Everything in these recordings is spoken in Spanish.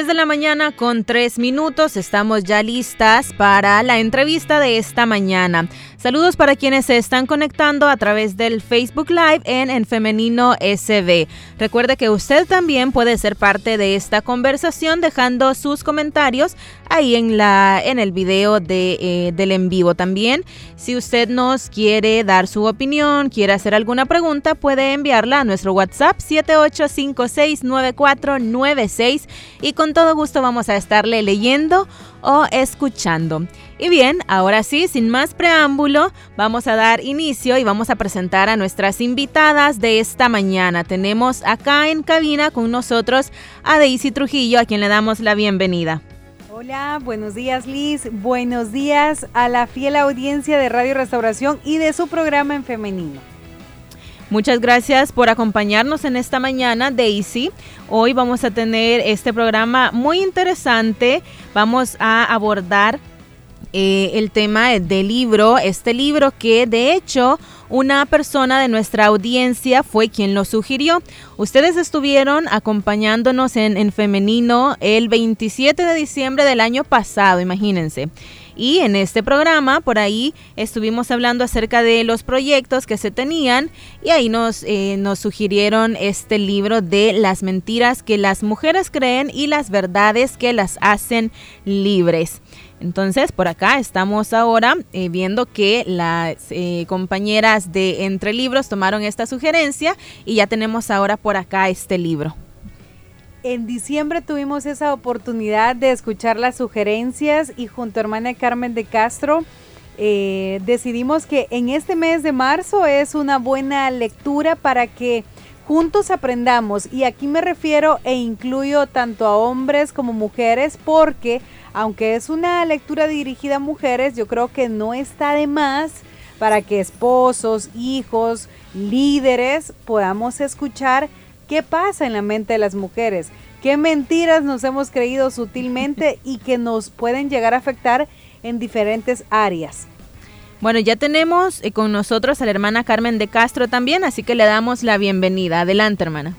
10 de la mañana con 3 minutos, estamos ya listas para la entrevista de esta mañana. Saludos para quienes se están conectando a través del Facebook Live en En Femenino SB. Recuerde que usted también puede ser parte de esta conversación dejando sus comentarios ahí en, la, en el video de, eh, del en vivo también. Si usted nos quiere dar su opinión, quiere hacer alguna pregunta, puede enviarla a nuestro WhatsApp 78569496 y con todo gusto vamos a estarle leyendo o escuchando. Y bien, ahora sí, sin más preámbulo, vamos a dar inicio y vamos a presentar a nuestras invitadas de esta mañana. Tenemos acá en cabina con nosotros a Daisy Trujillo, a quien le damos la bienvenida. Hola, buenos días Liz, buenos días a la fiel audiencia de Radio Restauración y de su programa en femenino. Muchas gracias por acompañarnos en esta mañana, Daisy. Hoy vamos a tener este programa muy interesante. Vamos a abordar eh, el tema del libro, este libro que de hecho una persona de nuestra audiencia fue quien lo sugirió. Ustedes estuvieron acompañándonos en, en femenino el 27 de diciembre del año pasado, imagínense. Y en este programa, por ahí, estuvimos hablando acerca de los proyectos que se tenían y ahí nos, eh, nos sugirieron este libro de las mentiras que las mujeres creen y las verdades que las hacen libres. Entonces, por acá estamos ahora eh, viendo que las eh, compañeras de Entre Libros tomaron esta sugerencia y ya tenemos ahora por acá este libro. En diciembre tuvimos esa oportunidad de escuchar las sugerencias y junto a hermana Carmen de Castro eh, decidimos que en este mes de marzo es una buena lectura para que juntos aprendamos. Y aquí me refiero e incluyo tanto a hombres como mujeres porque aunque es una lectura dirigida a mujeres, yo creo que no está de más para que esposos, hijos, líderes podamos escuchar ¿Qué pasa en la mente de las mujeres? ¿Qué mentiras nos hemos creído sutilmente y que nos pueden llegar a afectar en diferentes áreas? Bueno, ya tenemos eh, con nosotros a la hermana Carmen de Castro también, así que le damos la bienvenida. Adelante, hermana.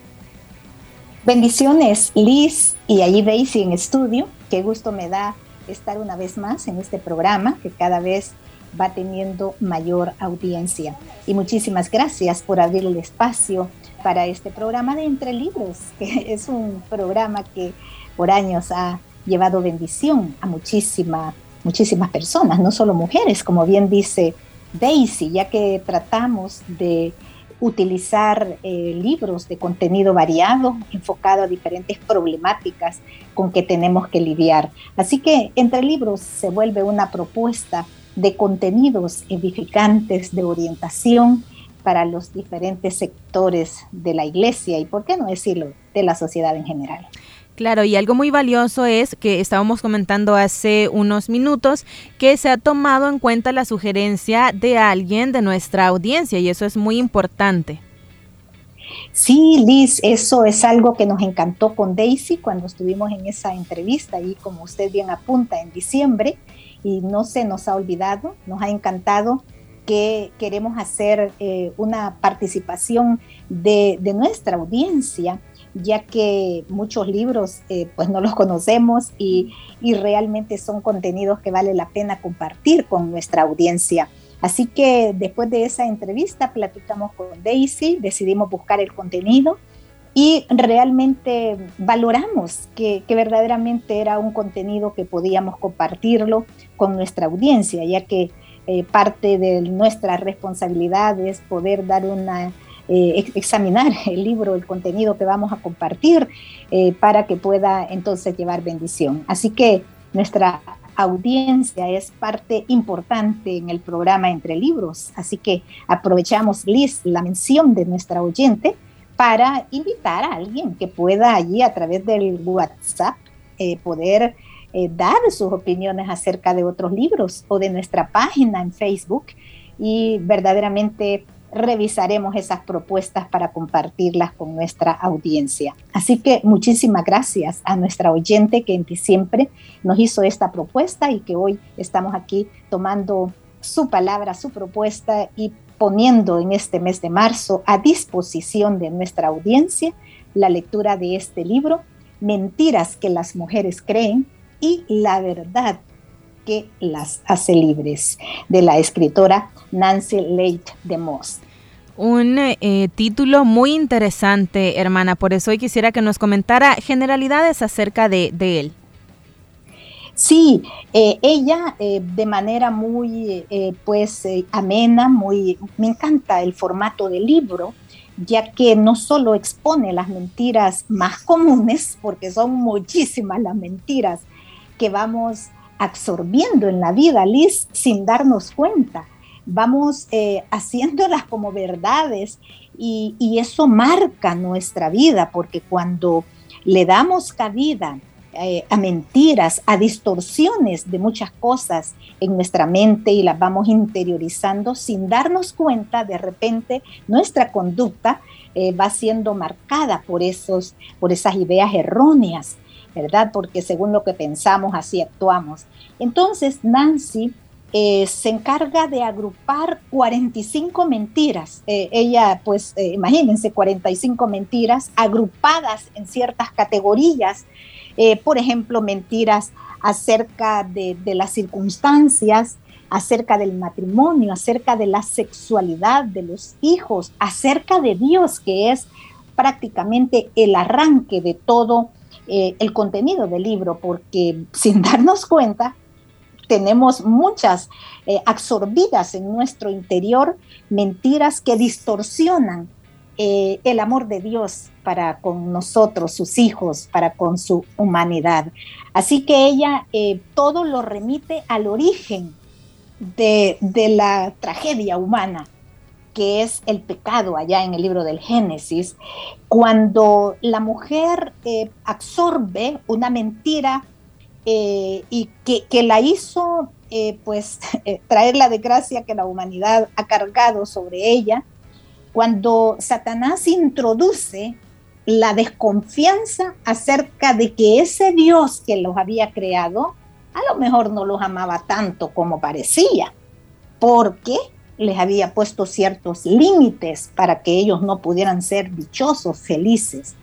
Bendiciones, Liz y allí Daisy en estudio. Qué gusto me da estar una vez más en este programa que cada vez va teniendo mayor audiencia. Y muchísimas gracias por abrir el espacio para este programa de Entre Libros, que es un programa que por años ha llevado bendición a muchísima, muchísimas personas, no solo mujeres, como bien dice Daisy, ya que tratamos de utilizar eh, libros de contenido variado, enfocado a diferentes problemáticas con que tenemos que lidiar. Así que Entre Libros se vuelve una propuesta de contenidos edificantes, de orientación, para los diferentes sectores de la iglesia y, por qué no decirlo, de la sociedad en general. Claro, y algo muy valioso es que estábamos comentando hace unos minutos que se ha tomado en cuenta la sugerencia de alguien de nuestra audiencia y eso es muy importante. Sí, Liz, eso es algo que nos encantó con Daisy cuando estuvimos en esa entrevista y como usted bien apunta en diciembre y no se nos ha olvidado, nos ha encantado que queremos hacer eh, una participación de, nuestra audiencia, ya que muchos libros eh, pues no los conocemos y, realmente son contenidos que vale la pena compartir con nuestra audiencia. Así que después de esa entrevista platicamos con Daisy, decidimos buscar el contenido y realmente valoramos que, verdaderamente era un contenido que podíamos compartirlo con nuestra audiencia, ya que eh, parte de nuestra responsabilidad es poder dar una, eh, examinar el libro, el contenido que vamos a compartir eh, para que pueda entonces llevar bendición. Así que nuestra audiencia es parte importante en el programa Entre Libros, así que aprovechamos, Liz, la mención de nuestra oyente para invitar a alguien que pueda allí a través del WhatsApp poder eh, dar sus opiniones acerca de otros libros o de nuestra página en Facebook y verdaderamente revisaremos esas propuestas para compartirlas con nuestra audiencia. Así que muchísimas gracias a nuestra oyente que diciembre nos hizo esta propuesta y que hoy estamos aquí tomando su palabra, su propuesta y poniendo en este mes de marzo a disposición de nuestra audiencia la lectura de este libro, Mentiras que las mujeres creen y la verdad que las hace libres, de la escritora Nancy Leight de Moss. Un eh, título muy interesante, hermana, por eso hoy quisiera que nos comentara generalidades acerca de, él. Sí, eh, ella eh, de manera muy pues amena, muy me encanta el formato del libro, ya que no solo expone las mentiras más comunes, porque son muchísimas las mentiras que vamos absorbiendo en la vida, Liz, sin darnos cuenta. Vamos eh, haciéndolas como verdades y, eso marca nuestra vida, porque cuando le damos cabida eh, a mentiras, a distorsiones de muchas cosas en nuestra mente y las vamos interiorizando sin darnos cuenta, de repente nuestra conducta eh, va siendo marcada por, esos, por esas ideas erróneas ¿verdad? Porque según lo que pensamos, así actuamos. Entonces, Nancy eh, se encarga de agrupar 45 mentiras. Eh, ella, pues, eh, imagínense, 45 mentiras agrupadas en ciertas categorías. por ejemplo, mentiras acerca de, de, las circunstancias, acerca del matrimonio, acerca de la sexualidad de los hijos, acerca de Dios, que es prácticamente el arranque de todo eh, el contenido del libro, porque sin darnos cuenta, tenemos muchas eh, absorbidas en nuestro interior mentiras que distorsionan eh, el amor de Dios para con nosotros, sus hijos, para con su humanidad. Así que ella todo lo remite al origen de, de la tragedia humana, que es el pecado allá en el libro del Génesis, cuando la mujer eh, absorbe una mentira eh, y que, la hizo eh, pues traer la desgracia que la humanidad ha cargado sobre ella, cuando Satanás introduce la desconfianza acerca de que ese Dios que los había creado a lo mejor no los amaba tanto como parecía, porque les había puesto ciertos límites para que ellos no pudieran ser dichosos, felices.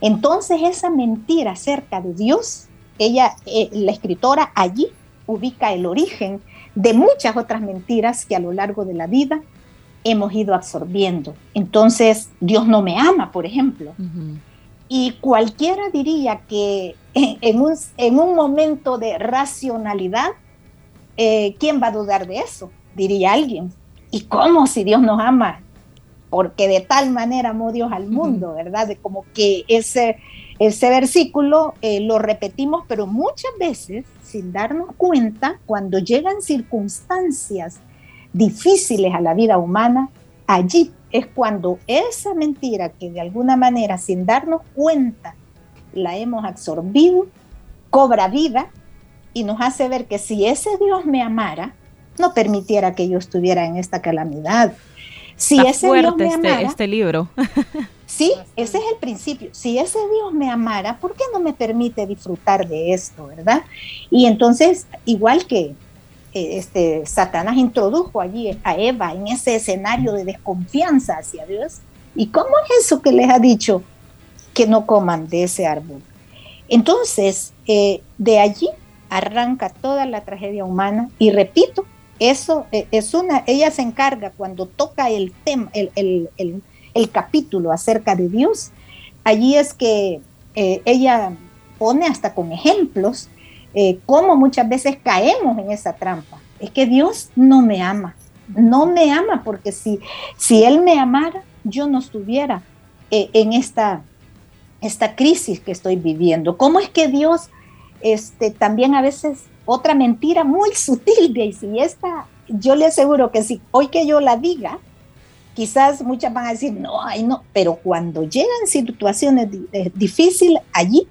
Entonces esa mentira acerca de Dios, ella, eh, la escritora allí ubica el origen de muchas otras mentiras que a lo largo de la vida hemos ido absorbiendo. Entonces, Dios no me ama, por ejemplo. Y cualquiera diría que en un, en un momento de racionalidad, eh, ¿quién va a dudar de eso? Diría alguien. ¿Y cómo si Dios nos ama? Porque de tal manera amó Dios al mundo, ¿verdad? De como que ese, ese versículo eh, lo repetimos, pero muchas veces, sin darnos cuenta, cuando llegan circunstancias difíciles a la vida humana, allí es cuando esa mentira que de alguna manera, sin darnos cuenta, la hemos absorbido, cobra vida y nos hace ver que si ese Dios me amara, no permitiera que yo estuviera en esta calamidad. Si ese Dios me este, amara, este, libro. sí, ese es el principio. Si ese Dios me amara, ¿por qué no me permite disfrutar de esto, verdad? Y entonces, igual que eh, este, Satanás introdujo allí a Eva en ese escenario de desconfianza hacia Dios, ¿y cómo es eso que les ha dicho que no coman de ese árbol? Entonces, eh, de allí arranca toda la tragedia humana y repito, eso eh, es una, ella se encarga cuando toca el tema, el, capítulo acerca de Dios, allí es que eh, ella pone hasta con ejemplos eh, cómo muchas veces caemos en esa trampa. Es que Dios no me ama, no me ama porque si, si Él me amara, yo no estuviera en esta, esta crisis que estoy viviendo. ¿Cómo es que Dios este, también a veces otra mentira muy sutil, Daisy. Y esta, yo le aseguro que si hoy que yo la diga, quizás muchas van a decir, no, ay no, pero cuando llegan situaciones difíciles, allí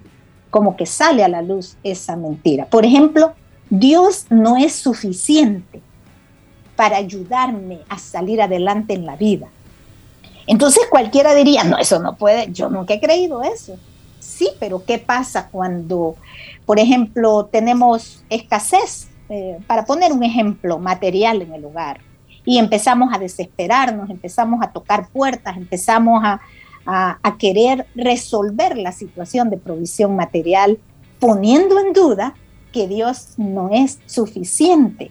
como que sale a la luz esa mentira. Por ejemplo, Dios no es suficiente para ayudarme a salir adelante en la vida. Entonces cualquiera diría, no, eso no puede, yo nunca he creído eso. Sí, pero ¿qué pasa cuando, por ejemplo, tenemos escasez? Eh, para poner un ejemplo material en el hogar, y empezamos a desesperarnos, empezamos a tocar puertas, empezamos a, a, querer resolver la situación de provisión material, poniendo en duda que Dios no es suficiente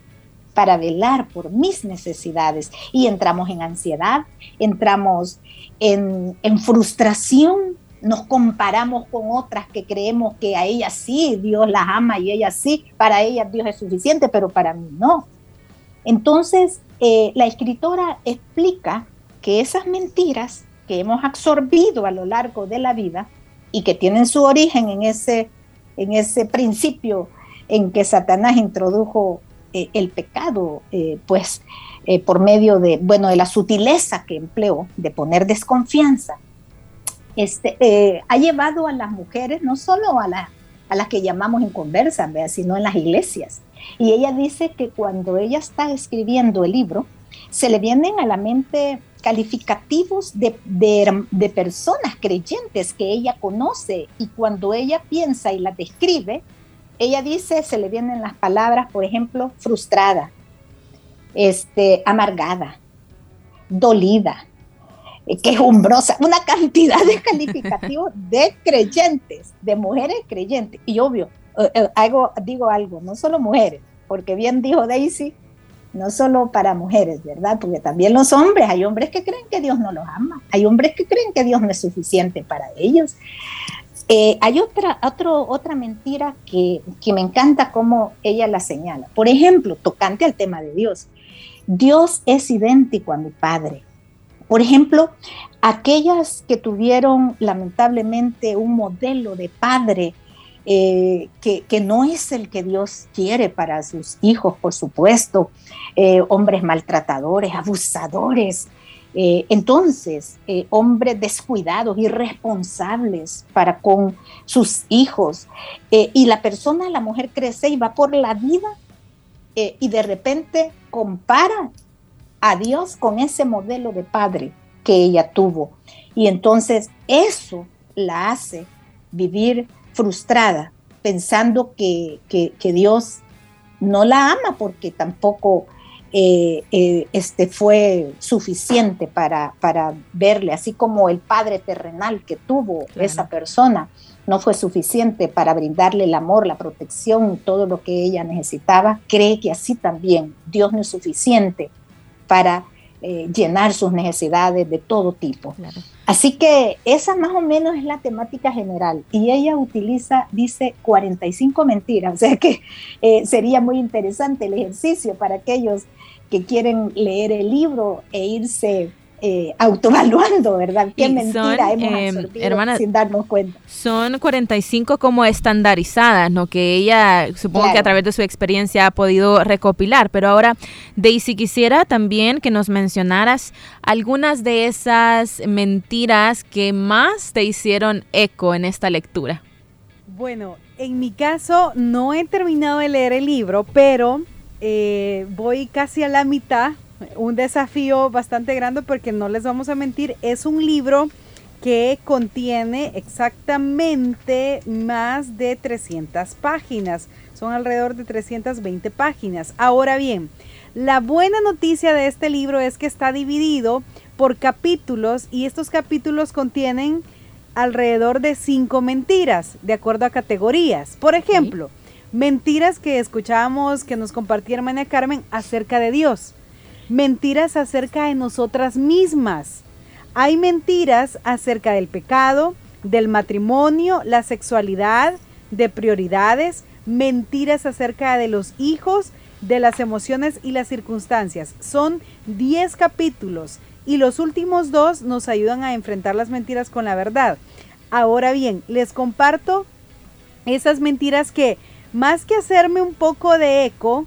para velar por mis necesidades. Y entramos en ansiedad, entramos en, en, frustración, nos comparamos con otras que creemos que a ellas sí, Dios las ama y ellas sí, para ellas Dios es suficiente, pero para mí no. Entonces, eh, la escritora explica que esas mentiras que hemos absorbido a lo largo de la vida y que tienen su origen en ese, en ese principio en que Satanás introdujo eh, el pecado, eh, pues por medio de, bueno, de la sutileza que empleó de poner desconfianza, este, ha llevado a las mujeres, no solo a, a las que llamamos en conversa, sino en las iglesias, y ella dice que cuando ella está escribiendo el libro, se le vienen a la mente calificativos de, personas creyentes que ella conoce. Y cuando ella piensa y las describe, ella dice, se le vienen las palabras, por ejemplo, frustrada, este, amargada, dolida, eh, quejumbrosa, una cantidad de calificativos de creyentes, de mujeres creyentes. Y obvio, eh, eh, hago, digo algo, no solo mujeres, porque bien dijo Daisy, no solo para mujeres, ¿verdad? Porque también los hombres, hay hombres que creen que Dios no los ama, hay hombres que creen que Dios no es suficiente para ellos. Eh, hay otra, otro, otra mentira que, que me encanta cómo ella la señala. Por ejemplo, tocante al tema de Dios. Dios es idéntico a mi Padre. Por ejemplo, aquellas que tuvieron lamentablemente un modelo de padre eh, que, no es el que Dios quiere para sus hijos, por supuesto, eh, hombres maltratadores, abusadores, eh, entonces, hombres descuidados, irresponsables para con sus hijos. y la persona, la mujer crece y va por la vida y de repente compara a Dios con ese modelo de padre que ella tuvo. Y entonces eso la hace vivir frustrada, pensando que, Dios no la ama porque tampoco eh, eh, este fue suficiente para, para, verle, así como el padre terrenal que tuvo esa persona no fue suficiente para brindarle el amor, la protección, todo lo que ella necesitaba, cree que así también Dios no es suficiente para eh, llenar sus necesidades de todo tipo. Así que esa más o menos es la temática general. Y ella utiliza, dice, 45 mentiras, o sea que eh, sería muy interesante el ejercicio para aquellos que quieren leer el libro e irse eh, autoevaluando, ¿verdad? ¿Qué mentira hemos em, absorbido sin darnos cuenta? Son 45 como estandarizadas, ¿no? Que ella, supongo que a través de su experiencia ha podido recopilar. Pero ahora, Daisy, quisiera también que nos mencionaras algunas de esas mentiras que más te hicieron eco en esta lectura. Bueno, en mi caso no he terminado de leer el libro, pero eh, voy casi a la mitad un desafío bastante grande porque no les vamos a mentir, es un libro que contiene exactamente más de 300 páginas. Son alrededor de 320 páginas. Ahora bien, la buena noticia de este libro es que está dividido por capítulos y estos capítulos contienen alrededor de cinco mentiras, de acuerdo a categorías. Por ejemplo, mentiras que escuchábamos que nos compartía hermana Carmen acerca de Dios mentiras acerca de nosotras mismas. Hay mentiras acerca del pecado, del matrimonio, la sexualidad, de prioridades, mentiras acerca de los hijos, de las emociones y las circunstancias. Son 10 capítulos y los últimos dos nos ayudan a enfrentar las mentiras con la verdad. Ahora bien, les comparto esas mentiras que más que hacerme un poco de eco,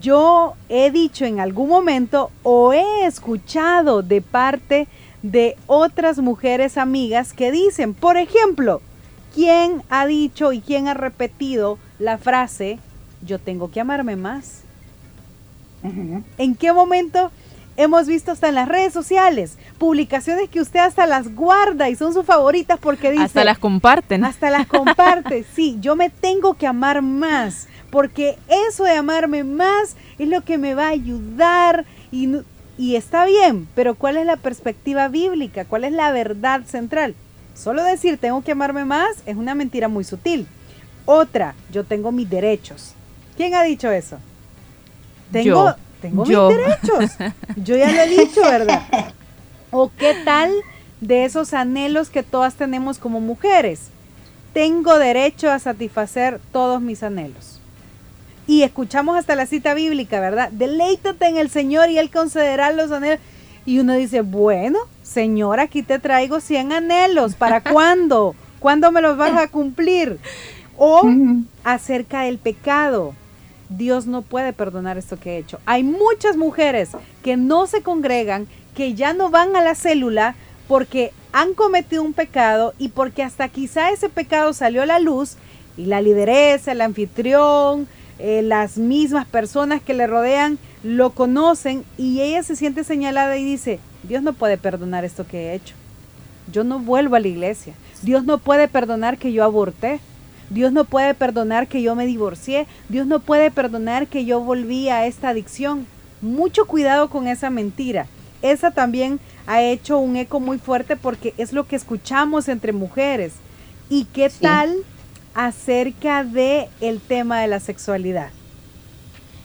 yo he dicho en algún momento o he escuchado de parte de otras mujeres amigas que dicen, por ejemplo, ¿quién ha dicho y quién ha repetido la frase, yo tengo que amarme más? ¿En qué momento hemos visto hasta en las redes sociales publicaciones que usted hasta las guarda y son sus favoritas porque dice... Hasta las comparten. Hasta las comparte, sí, yo me tengo que amar más porque eso de amarme más es lo que me va a ayudar y, y está bien, pero ¿cuál es la perspectiva bíblica? ¿Cuál es la verdad central? Solo decir tengo que amarme más es una mentira muy sutil. Otra, yo tengo mis derechos. ¿Quién ha dicho eso? Tengo, tengo mis derechos. Yo ya lo he dicho, ¿verdad? ¿O qué tal de esos anhelos que todas tenemos como mujeres? Tengo derecho a satisfacer todos mis anhelos. Y escuchamos hasta la cita bíblica, ¿verdad? Deleítate en el Señor y Él concederá los anhelos. Y uno dice, bueno, Señor, aquí te traigo 100 anhelos. ¿Para cuándo? ¿Cuándo me los vas a cumplir? O acerca del pecado. Dios no puede perdonar esto que he hecho. Hay muchas mujeres que no se congregan, que ya no van a la célula porque han cometido un pecado y porque hasta quizá ese pecado salió a la luz y la lideresa, el anfitrión, eh, las mismas personas que le rodean lo conocen y ella se siente señalada y dice, Dios no puede perdonar esto que he hecho. Yo no vuelvo a la iglesia. Dios no puede perdonar que yo aborté. Dios no puede perdonar que yo me divorcié. Dios no puede perdonar que yo volví a esta adicción. Mucho cuidado con esa mentira. Esa también ha hecho un eco muy fuerte porque es lo que escuchamos entre mujeres. ¿Y qué tal acerca de el tema de la sexualidad?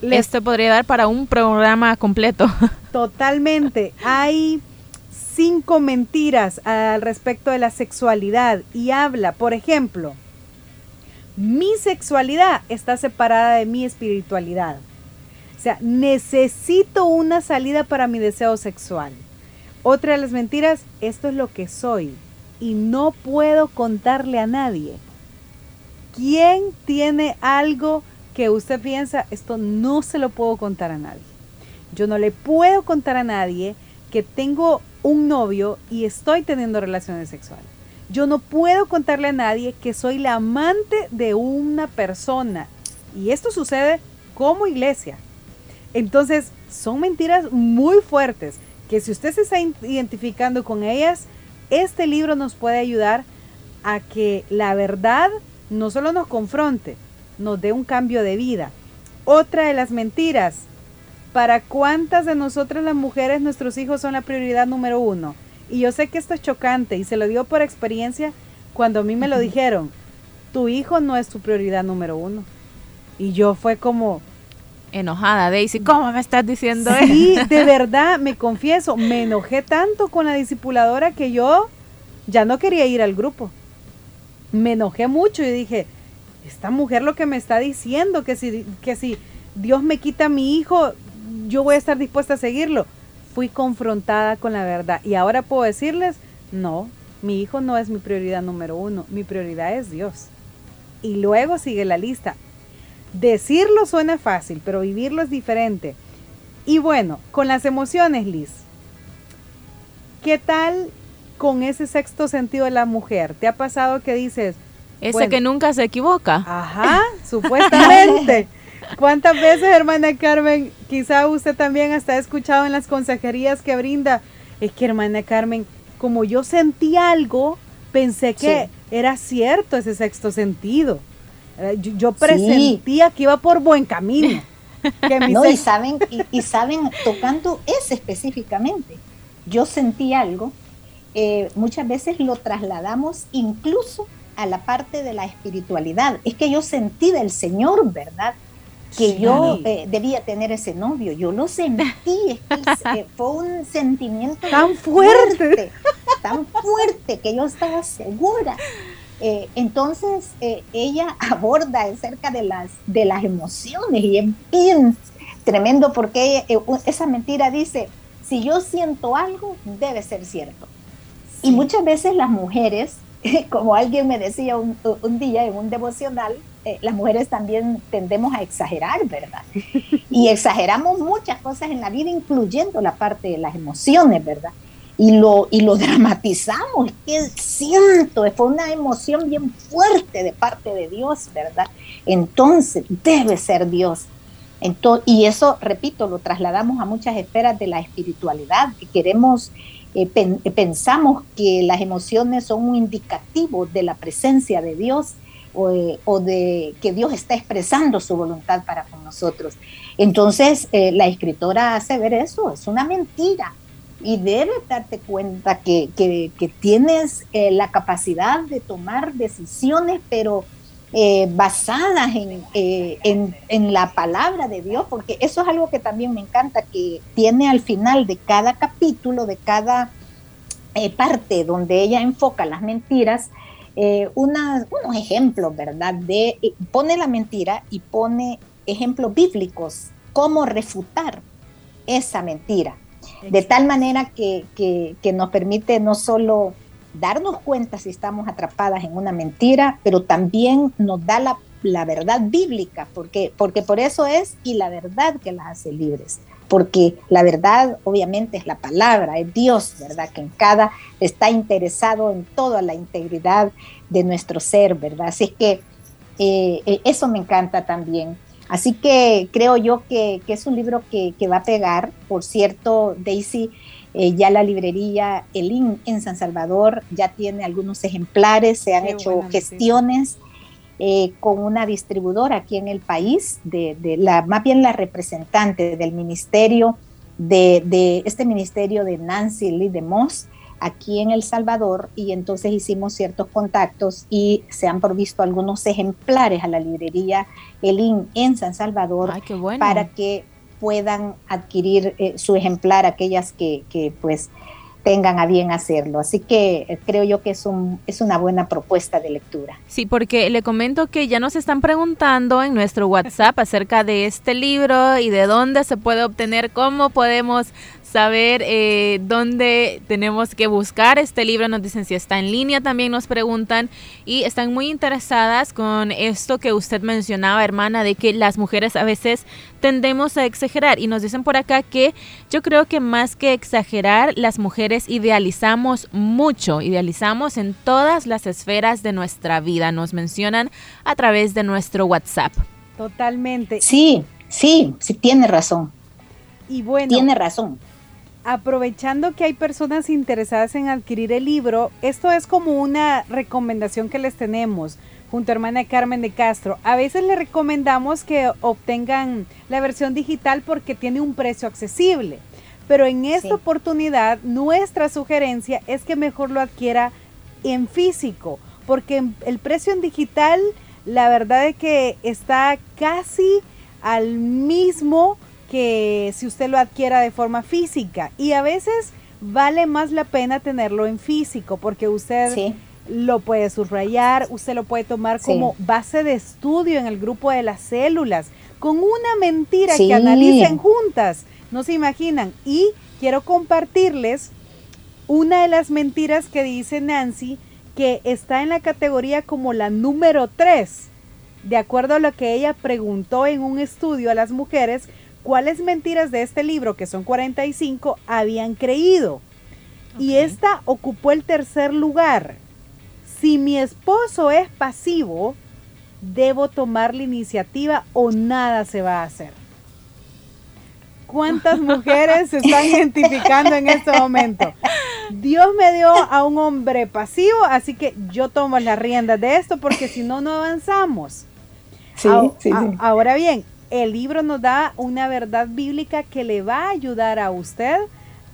Esto podría dar para un programa completo. Totalmente. Hay cinco mentiras al respecto de la sexualidad y habla, por ejemplo, mi sexualidad está separada de mi espiritualidad. O sea, necesito una salida para mi deseo sexual. Otra de las mentiras, esto es lo que soy y no puedo contarle a nadie. ¿Quién tiene algo que usted piensa, esto no se lo puedo contar a nadie? Yo no le puedo contar a nadie que tengo un novio y estoy teniendo relaciones sexuales. Yo no puedo contarle a nadie que soy la amante de una persona. Y esto sucede como iglesia. Entonces, son mentiras muy fuertes que si usted se está identificando con ellas, este libro nos puede ayudar a que la verdad no solo nos confronte, nos dé un cambio de vida. Otra de las mentiras, ¿para cuántas de nosotras las mujeres nuestros hijos son la prioridad número uno? Y yo sé que esto es chocante y se lo digo por experiencia cuando a mí me lo dijeron, tu hijo no es tu prioridad número uno. Y yo fue como... Enojada, Daisy, ¿cómo me estás diciendo eso? Sí, de verdad, me confieso, me enojé tanto con la discipuladora que yo ya no quería ir al grupo. Me enojé mucho y dije, esta mujer lo que me está diciendo, que si, que si Dios me quita a mi hijo, yo voy a estar dispuesta a seguirlo fui confrontada con la verdad. Y ahora puedo decirles, no, mi hijo no es mi prioridad número uno, mi prioridad es Dios. Y luego sigue la lista. Decirlo suena fácil, pero vivirlo es diferente. Y bueno, con las emociones, Liz. ¿Qué tal con ese sexto sentido de la mujer? ¿Te ha pasado que dices... Ese que nunca se equivoca. Ajá, supuestamente. ¿Cuántas veces, hermana Carmen, quizá usted también hasta ha escuchado en las consejerías que brinda? Es que, hermana Carmen, como yo sentí algo, pensé que era cierto ese sexto sentido. Eh, yo, presentía que iba por buen camino. no, y saben, y, saben, tocando ese específicamente, yo sentí algo, eh, muchas veces lo trasladamos incluso a la parte de la espiritualidad. Es que yo sentí del Señor, ¿verdad? que yo eh, debía tener ese novio. Yo lo sentí, eh, fue un sentimiento tan fuerte, tan fuerte que yo estaba segura. Eh, entonces ella aborda acerca de las, de las emociones y es bien tremendo porque esa mentira dice, si yo siento algo, debe ser cierto. Y muchas veces las mujeres, como alguien me decía un, un día en un devocional, eh, las mujeres también tendemos a exagerar, ¿verdad? Y exageramos muchas cosas en la vida, incluyendo la parte de las emociones, ¿verdad? Y lo, y lo dramatizamos, que siento, fue una emoción bien fuerte de parte de Dios, ¿verdad? Entonces, debe ser Dios. Entonces, y eso, repito, lo trasladamos a muchas esferas de la espiritualidad, que queremos eh, pensamos que las emociones son un indicativo de la presencia de Dios o, de que Dios está expresando su voluntad para con nosotros. Entonces, eh, la escritora hace ver eso, es una mentira. Y debes darte cuenta que, tienes eh, la capacidad de tomar decisiones, pero eh, basadas en, en, la palabra de Dios, porque eso es algo que también me encanta, que tiene al final de cada capítulo, de cada parte donde ella enfoca las mentiras, eh, unos ejemplos, ¿verdad? De, eh, pone la mentira y pone ejemplos bíblicos, cómo refutar esa mentira, de tal manera que, que, nos permite no solo darnos cuenta si estamos atrapadas en una mentira, pero también nos da la, la verdad bíblica, porque, porque por eso es y la verdad que las hace libres porque la verdad obviamente es la palabra, es Dios, ¿verdad? Que en cada está interesado en toda la integridad de nuestro ser, ¿verdad? Así que eh, eh, eso me encanta también. Así que creo yo que, es un libro que, va a pegar. Por cierto, Daisy, eh, ya la librería Elin en San Salvador ya tiene algunos ejemplares, se han hecho gestiones. Eh, con una distribuidora aquí en el país, de, la, más bien la representante del ministerio, de, este ministerio de Nancy Lee de Moss, aquí en El Salvador, y entonces hicimos ciertos contactos y se han provisto algunos ejemplares a la librería Elin en San Salvador para que puedan adquirir eh, su ejemplar aquellas que, que pues tengan a bien hacerlo. Así que eh, creo yo que es, un, es una buena propuesta de lectura. Sí, porque le comento que ya nos están preguntando en nuestro WhatsApp acerca de este libro y de dónde se puede obtener, cómo podemos saber eh, dónde tenemos que buscar este libro. Nos dicen si está en línea, también nos preguntan y están muy interesadas con esto que usted mencionaba, hermana, de que las mujeres a veces tendemos a exagerar y nos dicen por acá que yo creo que más que exagerar, las mujeres idealizamos mucho, idealizamos en todas las esferas de nuestra vida, nos mencionan a través de nuestro WhatsApp. Totalmente. Sí, sí, sí, tiene razón. Y bueno, tiene razón aprovechando que hay personas interesadas en adquirir el libro, esto es como una recomendación que les tenemos junto a hermana Carmen de Castro. A veces le recomendamos que obtengan la versión digital porque tiene un precio accesible, pero en esta oportunidad nuestra sugerencia es que mejor lo adquiera en físico, porque el precio en digital, la verdad es que está casi al mismo que si usted lo adquiera de forma física. Y a veces vale más la pena tenerlo en físico porque usted lo puede subrayar, usted lo puede tomar como base de estudio en el grupo de las células, con una mentira que analicen juntas. No se imaginan. Y quiero compartirles una de las mentiras que dice Nancy que está en la categoría como la número 3. De acuerdo a lo que ella preguntó en un estudio a las mujeres cuáles mentiras de este libro, que son 45, habían creído. Y esta ocupó el tercer lugar. Si mi esposo es pasivo, debo tomar la iniciativa o nada se va a hacer. ¿Cuántas mujeres se están identificando en este momento? Dios me dio a un hombre pasivo, así que yo tomo las riendas de esto porque si no, no avanzamos. Sí, sí, sí. Ahora bien, el libro nos da una verdad bíblica que le va a ayudar a usted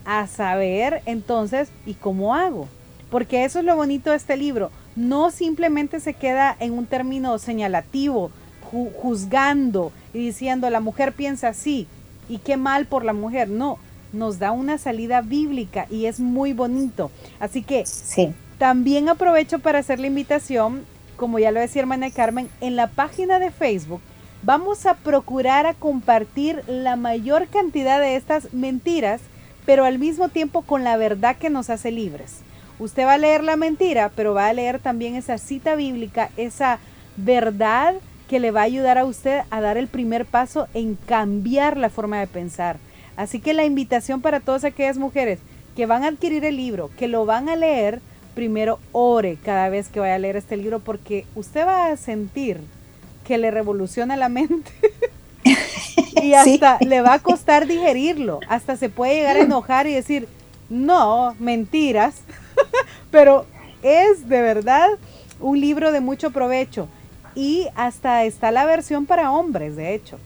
a saber entonces, ¿y cómo hago? Porque eso es lo bonito de este libro. No simplemente se queda en un término señalativo, juzgando y diciendo la mujer piensa así y qué mal por la mujer. No, nos da una salida bíblica y es muy bonito. Así que sí. también aprovecho para hacer la invitación, como ya lo decía hermana Carmen, en la página de Facebook vamos a procurar a compartir la mayor cantidad de estas mentiras, pero al mismo tiempo con la verdad que nos hace libres. Usted va a leer la mentira, pero va a leer también esa cita bíblica, esa verdad que le va a ayudar a usted a dar el primer paso en cambiar la forma de pensar. Así que la invitación para todas aquellas mujeres que van a adquirir el libro, que lo van a leer, primero ore cada vez que vaya a leer este libro porque usted va a sentir que le revoluciona la mente. y hasta le va a costar digerirlo, hasta se puede llegar a enojar y decir, no, mentiras, pero es de verdad un libro de mucho provecho y hasta está la versión para hombres, de hecho.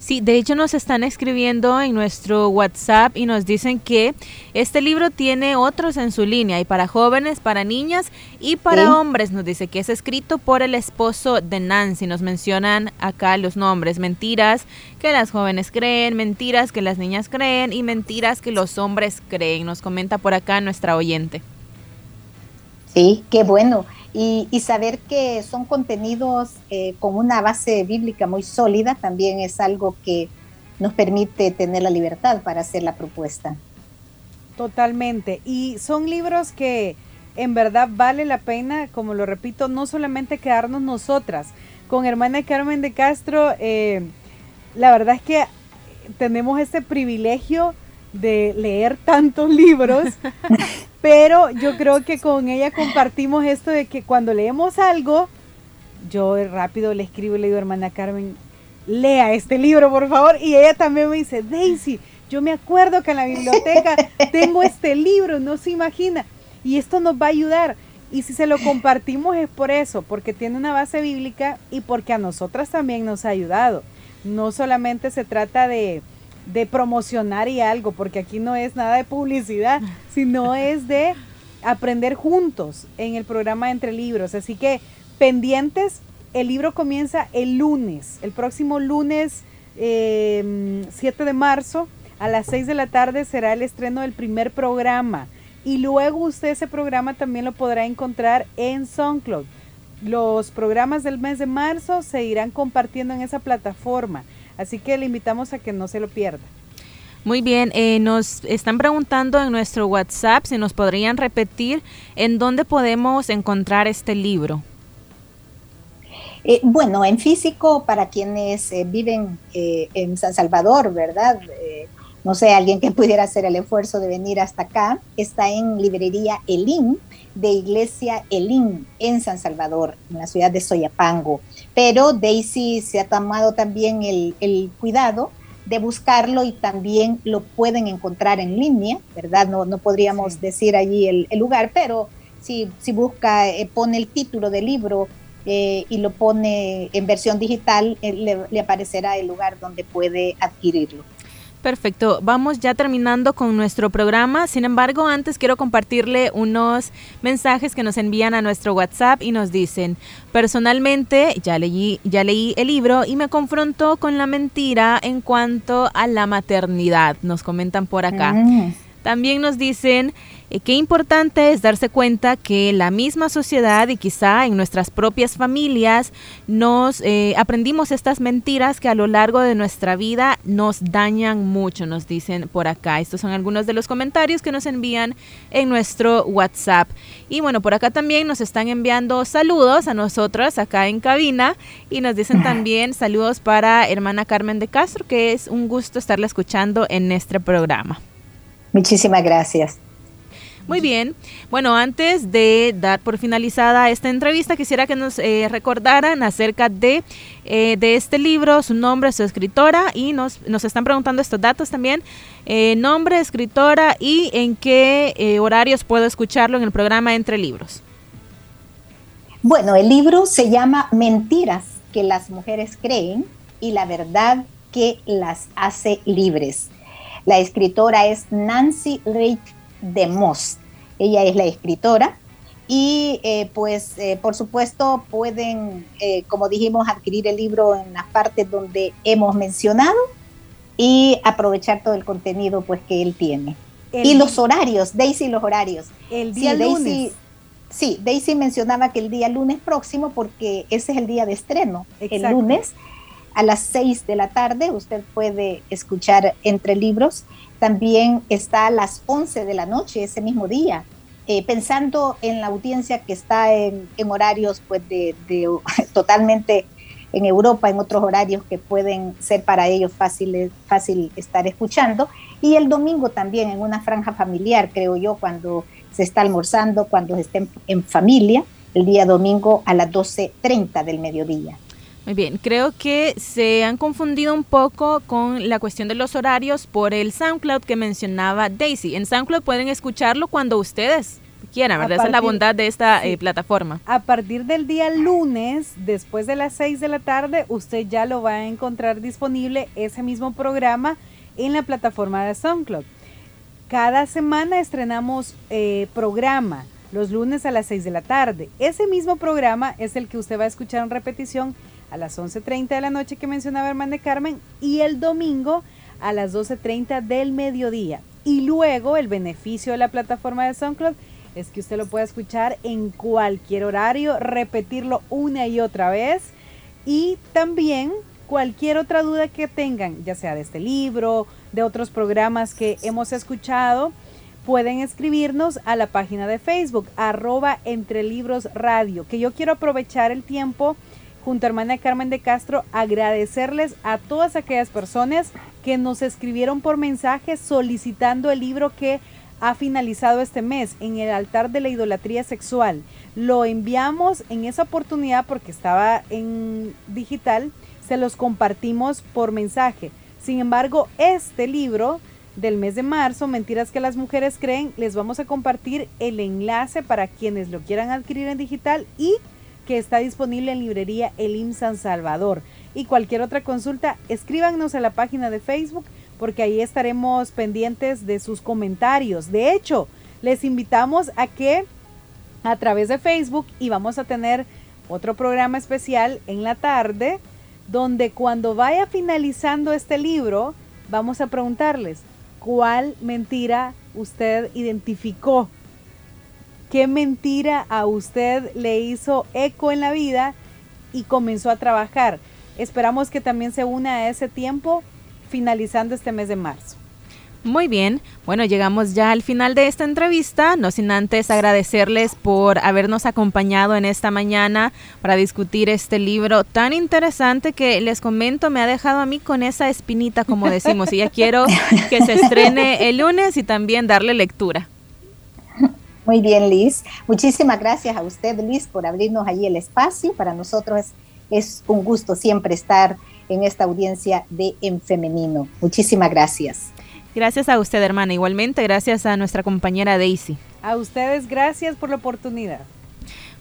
Sí, de hecho nos están escribiendo en nuestro WhatsApp y nos dicen que este libro tiene otros en su línea y para jóvenes, para niñas y para hombres. Nos dice que es escrito por el esposo de Nancy. Nos mencionan acá los nombres, mentiras que las jóvenes creen, mentiras que las niñas creen y mentiras que los hombres creen. Nos comenta por acá nuestra oyente. Sí, qué bueno y, saber que son contenidos eh, con una base bíblica muy sólida también es algo que nos permite tener la libertad para hacer la propuesta. Totalmente. Y son libros que en verdad vale la pena, como lo repito, no solamente quedarnos nosotras. Con hermana Carmen de Castro, eh, la verdad es que tenemos este privilegio de leer tantos libros Pero yo creo que con ella compartimos esto de que cuando leemos algo, yo rápido le escribo y le digo, hermana Carmen, lea este libro, por favor. Y ella también me dice, Daisy, yo me acuerdo que en la biblioteca tengo este libro, no se imagina. Y esto nos va a ayudar. Y si se lo compartimos es por eso, porque tiene una base bíblica y porque a nosotras también nos ha ayudado. No solamente se trata de, de promocionar y algo, porque aquí no es nada de publicidad, sino es de aprender juntos en el programa Entre Libros. Así que pendientes, el libro comienza el lunes, el próximo lunes 7 em, de marzo a las 6 de la tarde será el estreno del primer programa. Y luego usted ese programa también lo podrá encontrar en SoundCloud. Los programas del mes de marzo se irán compartiendo en esa plataforma. Así que le invitamos a que no se lo pierda. Muy bien, eh, nos están preguntando en nuestro WhatsApp si nos podrían repetir en dónde podemos encontrar este libro. Eh, bueno, en físico, para quienes eh, viven en San Salvador, ¿verdad? No sé, alguien que pudiera hacer el esfuerzo de venir hasta acá, está en librería Elín, de Iglesia Elín, en San Salvador, en la ciudad de Soyapango. Pero Daisy se ha tomado también el, cuidado de buscarlo y también lo pueden encontrar en línea, ¿verdad? No, no podríamos decir allí el, lugar, pero si, si busca, eh, pone el título del libro eh, y lo pone en versión digital, eh, le aparecerá el lugar donde puede adquirirlo. Perfecto, vamos ya terminando con nuestro programa. Sin embargo, antes quiero compartirle unos mensajes que nos envían a nuestro WhatsApp y nos dicen, personalmente ya leí, ya leí el libro y me confrontó con la mentira en cuanto a la maternidad, nos comentan por acá. Mm. También nos dicen, eh, qué importante es darse cuenta que la misma sociedad y quizá en nuestras propias familias nos eh, aprendimos estas mentiras que a lo largo de nuestra vida nos dañan mucho, nos dicen por acá. Estos son algunos de los comentarios que nos envían en nuestro WhatsApp. Y bueno, por acá también nos están enviando saludos a nosotros acá en cabina y nos dicen también saludos para hermana Carmen de Castro, que es un gusto estarla escuchando en este programa. Muchísimas gracias. Muy bien. Bueno, antes de dar por finalizada esta entrevista, quisiera que nos eh, recordaran acerca de, eh, de este libro, su nombre, su escritora, y nos, nos están preguntando estos datos también. Eh, nombre, escritora y en qué horarios puedo escucharlo en el programa Entre Libros. Bueno, el libro se llama Mentiras que las mujeres creen y la verdad que las hace libres. La escritora es Nancy Reich de Moss. Ella es la escritora y eh, pues eh, por supuesto pueden, eh, como dijimos, adquirir el libro en las partes donde hemos mencionado y aprovechar todo el contenido pues que él tiene. y los horarios, Daisy, los horarios. El día lunes. Sí, Daisy mencionaba que el día lunes próximo, porque ese es el día de estreno, el lunes a las 6 de la tarde, usted puede escuchar entre libros también está a las 11 de la noche ese mismo día. Eh, pensando en la audiencia que está en, horarios pues de, totalmente en Europa en otros horarios que pueden ser para ellos fáciles, fácil estar escuchando. Y el domingo también en una franja familiar, creo yo, cuando se está almorzando, cuando estén en familia, el día domingo a las 12.30 del mediodía. Muy bien, creo que se han confundido un poco con la cuestión de los horarios por el SoundCloud que mencionaba Daisy. En SoundCloud pueden escucharlo cuando ustedes quieran, ¿verdad? Esa es la bondad de esta eh, plataforma. A partir del día lunes, después de las 6 de la tarde, usted ya lo va a encontrar disponible ese mismo programa en la plataforma de SoundCloud. Cada semana estrenamos eh, programa los lunes a las 6 de la tarde. Ese mismo programa es el que usted va a escuchar en repetición a las 11.30 de la noche que mencionaba Hermana Carmen y el domingo a las 12.30 del mediodía. Y luego el beneficio de la plataforma de SoundCloud es que usted lo puede escuchar en cualquier horario, repetirlo una y otra vez y también cualquier otra duda que tengan, ya sea de este libro, de otros programas que hemos escuchado, pueden escribirnos a la página de Facebook, arroba entre libros radio, que yo quiero aprovechar el tiempo junto a hermana Carmen de Castro, agradecerles a todas aquellas personas que nos escribieron por mensaje solicitando el libro que ha finalizado este mes en el altar de la idolatría sexual. Lo enviamos en esa oportunidad porque estaba en digital, se los compartimos por mensaje. Sin embargo, este libro del mes de marzo, Mentiras que las mujeres creen, les vamos a compartir el enlace para quienes lo quieran adquirir en digital y que está disponible en librería Elim San Salvador. Y cualquier otra consulta, escríbanos a la página de Facebook porque ahí estaremos pendientes de sus comentarios. De hecho, les invitamos a que a través de Facebook y vamos a tener otro programa especial en la tarde donde cuando vaya finalizando este libro vamos a preguntarles cuál mentira usted identificó qué mentira a usted le hizo eco en la vida y comenzó a trabajar. Esperamos que también se una a ese tiempo finalizando este mes de marzo. Muy bien, bueno, llegamos ya al final de esta entrevista, no sin antes agradecerles por habernos acompañado en esta mañana para discutir este libro tan interesante que les comento me ha dejado a mí con esa espinita, como decimos, y ya quiero que se estrene el lunes y también darle lectura. Muy bien, Liz. Muchísimas gracias a usted, Liz, por abrirnos allí el espacio. Para nosotros es, un gusto siempre estar en esta audiencia de En Femenino. Muchísimas gracias. Gracias a usted, hermana. Igualmente, gracias a nuestra compañera Daisy. A ustedes, gracias por la oportunidad.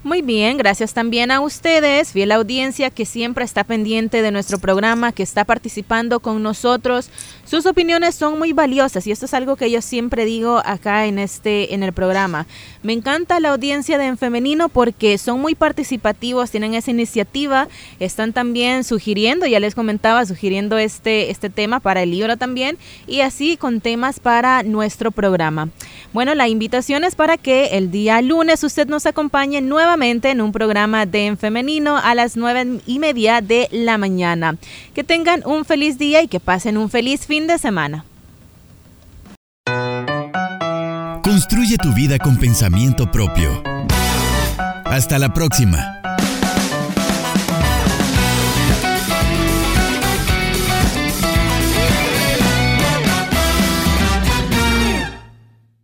Muy bien, gracias también a ustedes, fiel audiencia que siempre está pendiente de nuestro programa, que está participando con nosotros. Sus opiniones son muy valiosas y esto es algo que yo siempre digo acá en este en el programa. Me encanta la audiencia de En Femenino porque son muy participativos, tienen esa iniciativa, están también sugiriendo, ya les comentaba, sugiriendo este este tema para el libro también y así con temas para nuestro programa. Bueno, la invitación es para que el día lunes usted nos acompañe en un programa de En Femenino a las nueve y media de la mañana. Que tengan un feliz día y que pasen un feliz fin de semana. Construye tu vida con pensamiento propio. Hasta la próxima.